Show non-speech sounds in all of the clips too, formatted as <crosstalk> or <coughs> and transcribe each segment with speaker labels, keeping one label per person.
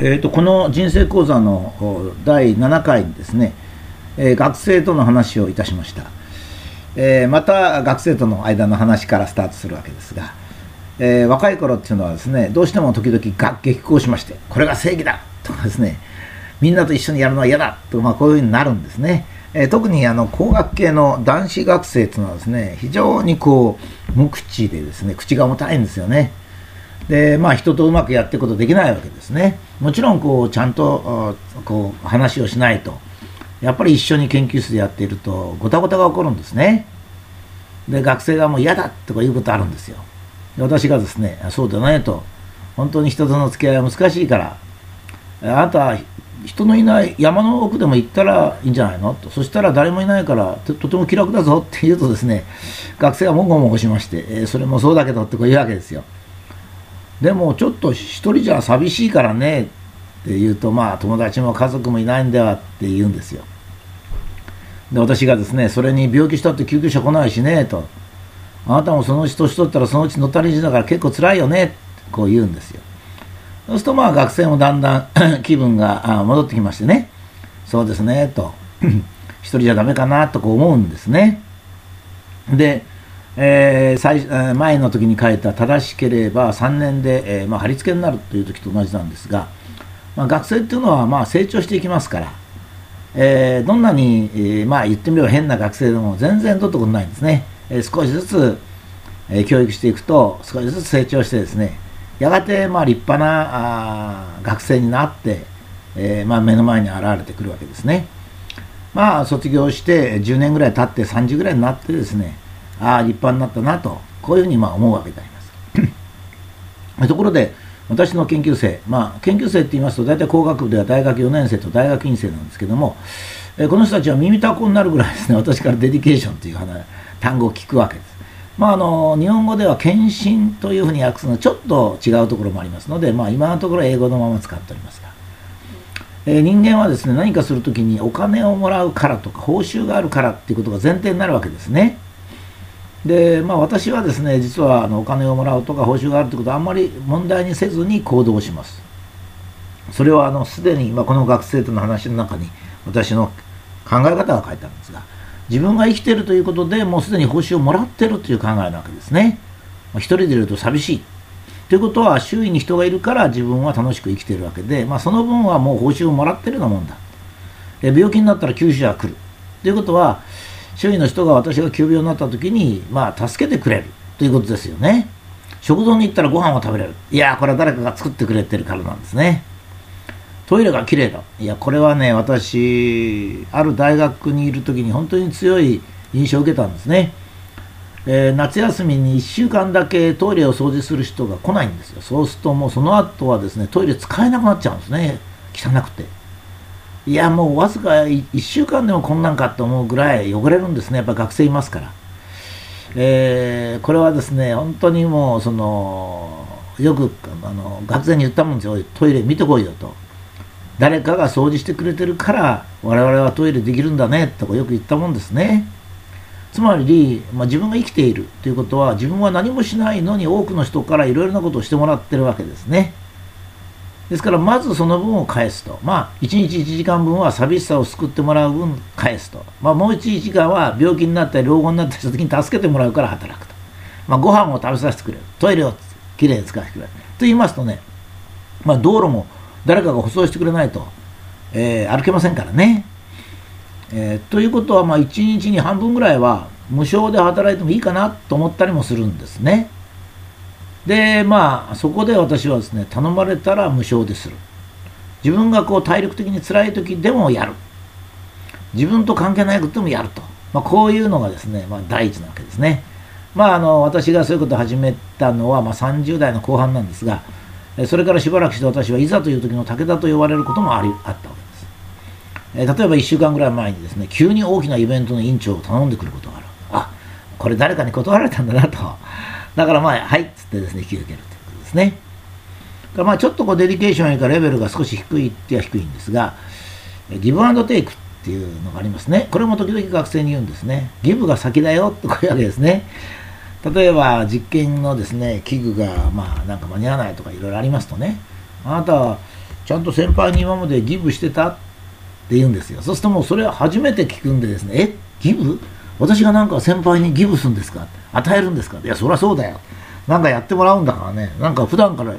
Speaker 1: えーと、この人生講座の第7回にですね、えー、学生との話をいたしました、えー、また学生との間の話からスタートするわけですが、えー、若い頃っていうのはですねどうしても時々学激高しましてこれが正義だとかですねみんなと一緒にやるのは嫌だと、まあ、こういうふうになるんですね、え特にあの工学系の男子学生っていうのはですね非常にこう無口でですね口が重たいんですよね。でまあ人とうまくやっていくことできないわけですね。もちろんこうちゃんとこう話をしないとやっぱり一緒に研究室でやっているとごたごたが起こるんですね。で学生がもう嫌だとかいうことあるんですよ。で私がですねそうだねと本当に人との付き合いは難しいからあなた人のいない山の奥でも行ったらいいんじゃないの？と。そしたら誰もいないからとても気楽だぞって言うとですね学生がもごもごしまして、え、それもそうだけどってこう言うわけですよ。でもちょっと一人じゃ寂しいからね。って言うとまあ友達も家族もいないんではって言うんですよ。で私がですねそれに病気したって救急車来ないしねと。あなたもそのうち年取ったらそのうち乗ったりしながら結構辛いよねってこう言うんですよ。そうするとまあ学生もだんだん <clears throat> 気分が戻ってきましてね。そうですねと。<clears throat> 一人じゃダメかなとこう思うんですね。でえー、最前の時に書いた正しければ3年で、えーまあ、貼り付けになるという時と同じなんですが、まあ、学生っていうのはまあ成長していきますから、えー、どんなに、えー、まあ言ってみれば変な学生でも全然どうってことないんですね、え、少しずつ、え、教育していくと少しずつ成長してですねやがてまあ立派なあ学生になって、えまあ、目の前に現れてくるわけですね。まあ卒業して10年ぐらい経って30ぐらいになってですねああ立派になったなとこういうふうにまあ思うわけであります <clears throat> ところで私の研究生、まあ、研究生って言いますと大体工学部では大学4年生と大学院生なんですけども、えこの人たちは耳たこになるぐらいですね <laughs> 私からデディケーションという単語を聞くわけです。まあ、あの日本語では献身というふうに訳すのはちょっと違うところもありますので、まあ、今のところ英語のまま使っておりますが、えー、人間はですね何かするときにお金をもらうからとか報酬があるからっていうことが前提になるわけですね。でまあ、私はですね実はあのお金をもらうとか報酬があるということはあんまり問題にせずに行動します。それはあのすでに、まあ、この学生との話の中に私の考え方が書いてあるんですが自分が生きてるということでもうすでに報酬をもらってるという考えなわけですね、まあ、一人でいると寂しい。ということは周囲に人がいるから自分は楽しく生きてるわけで、まあ、その分はもう報酬をもらってるようなもんだ。え病気になったら救急車が来る。ということは周囲の人が私が急病になった時に、まあ、助けてくれるということですよね。食堂に行ったらご飯を食べれる。いや、これは誰かが作ってくれてるからなんですね。トイレがきれいだ。いや、これはね、私、ある大学にいる時に本当に強い印象を受けたんですね。えー、夏休みに1週間だけトイレを掃除する人が来ないんですよ。そうするともうその後はですね、トイレ使えなくなっちゃうんですね。汚くて。いやもうわずか1週間でもこんなんかと思うぐらい汚れるんですね。やっぱ学生いますから、えー、これはですね本当にもうそのよくあの学生に言ったもんですよ。トイレ見てこいよと。誰かが掃除してくれてるから我々はトイレできるんだねとかよく言ったもんですね。つまり、まあ、自分が生きているということは自分は何もしないのに多くの人からいろいろなことをしてもらってるわけですね。ですからまずその分を返すと。まあ1日1時間分は寂しさを救ってもらう分返すと、まあ、もう1時間は病気になったり老後になったりした時に助けてもらうから働くと、まあ、ご飯を食べさせてくれる。トイレをきれいに使わせてくれる。と言いますとね、まあ、道路も誰かが舗装してくれないと、えー、歩けませんからね、えー、ということはまあ1日に半分ぐらいは無償で働いてもいいかなと思ったりもするんですね。でまあそこで私はですね頼まれたら無償でする。自分がこう体力的に辛い時でもやる。自分と関係ないこともやると、まあ、こういうのがですね、まあ、第一なわけですね。まああの私がそういうことを始めたのは、まあ、30代の後半なんですがそれからしばらくして私はいざという時の武田と呼ばれることもありあったわけです。え例えば1週間ぐらい前にですね急に大きなイベントの委員長を頼んでくることがある。あこれ誰かに断られたんだなと。だからまあ、はいっつってですね、引き受けるということですね。まあ、ちょっとこうデリケーションよりかレベルが少し低いっては低いんですが、ギブアンドテイクっていうのがありますね。これも時々学生に言うんですね。ギブが先だよってこういうわけですね。例えば実験のですね、器具がまあなんか間に合わないとかいろいろありますとね、あなたはちゃんと先輩に今までギブしてたって言うんですよそうするともうそれは初めて聞くんでですねえギブ？私がなんか先輩にギブするんですか？与えるんですか？いやそりゃそうだよ。なんかやってもらうんだからね。なんか普段から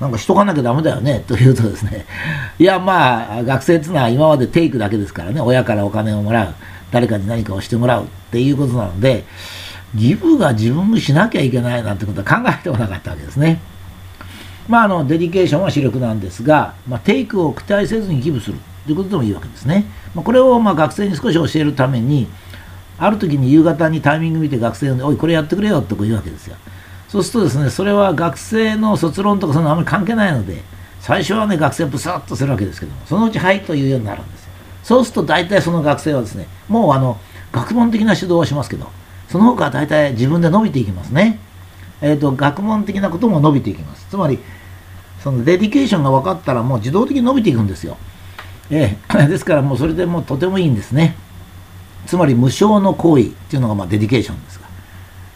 Speaker 1: なんかしとかなきゃダメだよね。というとですね。いやまあ学生っていうのは今までテイクだけですからね。親からお金をもらう。誰かに何かをしてもらう。っていうことなのでギブが自分にしなきゃいけないなんてことは考えてもなかったわけですね。まあ、あのデディケーションは視力なんですが、まあ、テイクを期待せずにギブする。ということでもいいわけですね。まあ、これをまあ学生に少し教えるために、ある時に夕方にタイミング見て学生呼んで、おい、これやってくれよとこう言うわけですよ。そうするとですね、それは学生の卒論とかそんなあまり関係ないので、最初はね、学生ブサッとするわけですけども、そのうちはいというようになるんですよ。そうすると大体その学生はですね、もうあの、学問的な指導はしますけど、その他は大体自分で伸びていきますね。えーと、学問的なことも伸びていきます。つまり、その dedication が分かったらもう自動的に伸びていくんですよ。えー、<laughs> ですからもうそれでもうとてもいいんですね。つまり無償の行為っていうのがまあ dedication ですが。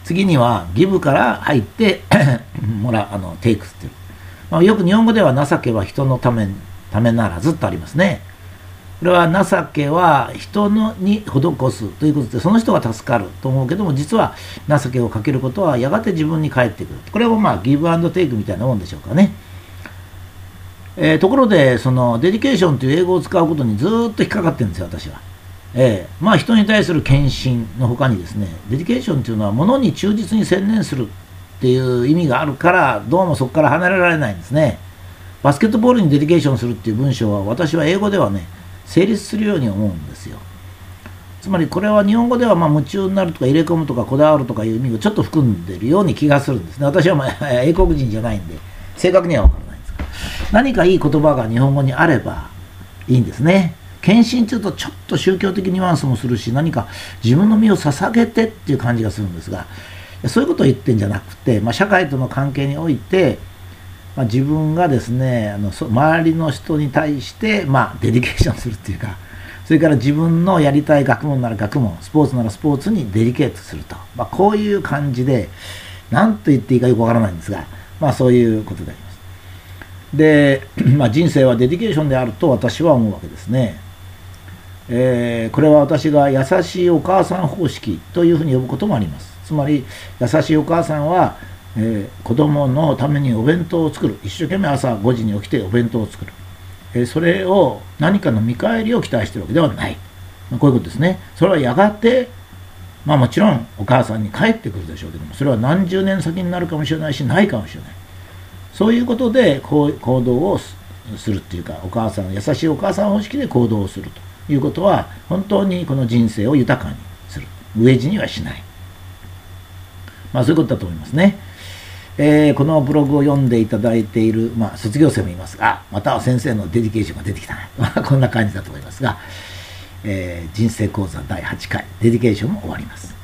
Speaker 1: 次には give から入って <coughs> もらあの take っていう。まあ、よく日本語では情けは人のためためならずとありますね。これは情けは人のに施すということでその人が助かると思うけども実は情けをかけることはやがて自分に返ってくるこれもまあギブアンドテイクみたいなもんでしょうかね、えー、ところでその dedication という英語を使うことにずっと引っかかってるんですよ私は、えー、まあ人に対する献身のほかにですね dedication というのはものに忠実に専念するっていう意味があるからどうもそこから離れられないんですね。バスケットボールに dedication するっていう文章は私は英語ではね成立するように思うんですよ。つまりこれは日本語ではま夢中になるとか入れ込むとかこだわるとかいう意味をちょっと含んでるように気がするんですね。私はまあ英国人じゃないんで正確には分からないんですが何かいい言葉が日本語にあればいいんですね。献身というとちょっと宗教的ニュアンスもするし何か自分の身を捧げてっていう感じがするんですがそういうことを言ってんじゃなくて、まあ、社会との関係においてまあ、自分がですねあの周りの人に対して、まあ、デディケーションするっていうかそれから自分のやりたい学問なら学問スポーツならスポーツに dedicate すると、まあ、こういう感じで何と言っていいかよくわからないんですが、まあ、そういうことであります。で、<clears throat> まあ、人生は dedication であると私は思うわけですね。えー、これは私が優しいお母さん方式というふうに呼ぶこともあります。つまり優しいお母さんはえー、子供のためにお弁当を作る。一生懸命朝5時に起きてお弁当を作る、えー、それを何かの見返りを期待してるわけではない、まあ、こういうことですね。それはやがてまあもちろんお母さんに帰ってくるでしょうけどもそれは何十年先になるかもしれないしないかもしれない。そういうことで行動をするっていうかお母さん優しいお母さん方式で行動をすると。いうことは本当にこの人生を豊かにする飢え死にはしないまあそういうことだと思いますね。えー、このブログを読んでいただいている、まあ、卒業生もいますが、または先生の dedication が出てきたな。まあ、こんな感じだと思いますが、えー、人生講座第8回、 dedication も終わります。